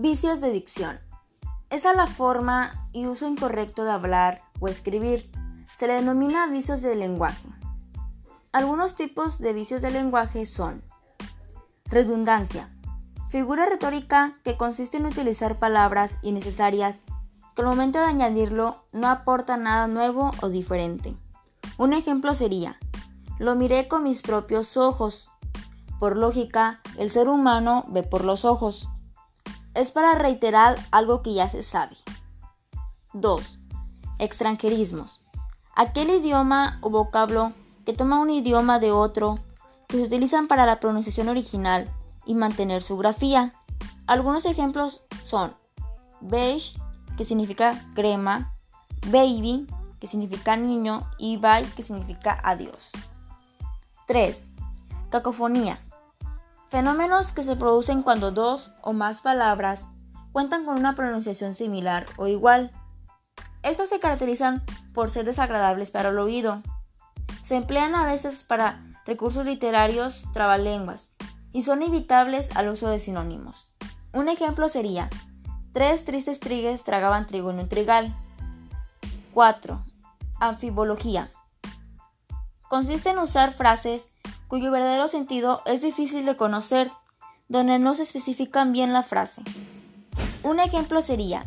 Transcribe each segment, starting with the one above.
Vicios de dicción. Esa es la forma y uso incorrecto de hablar o escribir. Se le denomina vicios de lenguaje. Algunos tipos de vicios de lenguaje son redundancia, figura retórica que consiste en utilizar palabras innecesarias que al momento de añadirlo no aporta nada nuevo o diferente. Un ejemplo sería, lo miré con mis propios ojos. Por lógica, el ser humano ve por los ojos. Es para reiterar algo que ya se sabe. 2. Extranjerismos. Aquel idioma o vocablo que toma un idioma de otro que se utilizan para la pronunciación original y mantener su grafía. Algunos ejemplos son beige, que significa crema, baby, que significa niño, y bye, que significa adiós. 3. Cacofonía. Fenómenos que se producen cuando dos o más palabras cuentan con una pronunciación similar o igual. Estas se caracterizan por ser desagradables para el oído. Se emplean a veces para recursos literarios trabalenguas y son evitables al uso de sinónimos. Un ejemplo sería, tres tristes trigues tragaban trigo en un trigal. 4. Anfibología. Consiste en usar frases cuyo verdadero sentido es difícil de conocer, donde no se especifican bien la frase. Un ejemplo sería,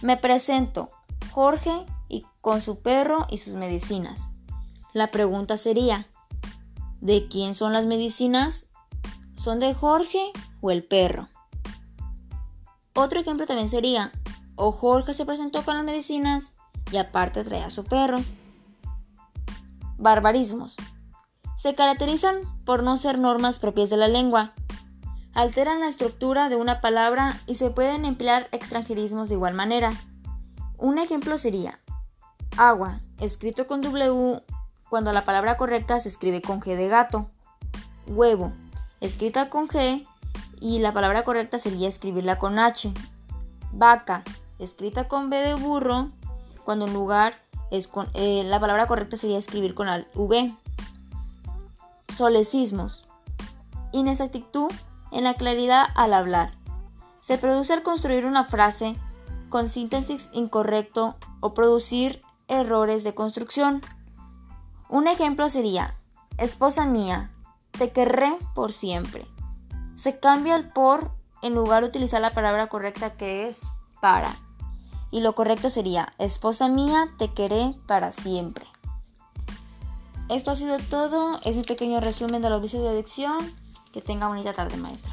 me presento, Jorge, y con su perro y sus medicinas. La pregunta sería, ¿de quién son las medicinas? ¿Son de Jorge o el perro? Otro ejemplo también sería, o Jorge se presentó con las medicinas y aparte trae a su perro. Barbarismos. Se caracterizan por no ser normas propias de la lengua. Alteran la estructura de una palabra y se pueden emplear extranjerismos de igual manera. Un ejemplo sería agua, escrito con W cuando la palabra correcta se escribe con G de gato. Huevo, escrita con G y la palabra correcta sería escribirla con H. Vaca, escrita con B de burro, cuando en lugar es con, eh, la palabra correcta sería escribir con V. Solecismos. Inexactitud en la claridad al hablar. Se produce al construir una frase con síntesis incorrecto o producir errores de construcción. Un ejemplo sería, esposa mía, te querré por siempre. Se cambia el por en lugar de utilizar la palabra correcta que es para. Y lo correcto sería, esposa mía, te querré para siempre. Esto ha sido todo, es un pequeño resumen de los vicios de adicción. Que tenga bonita tarde, maestra.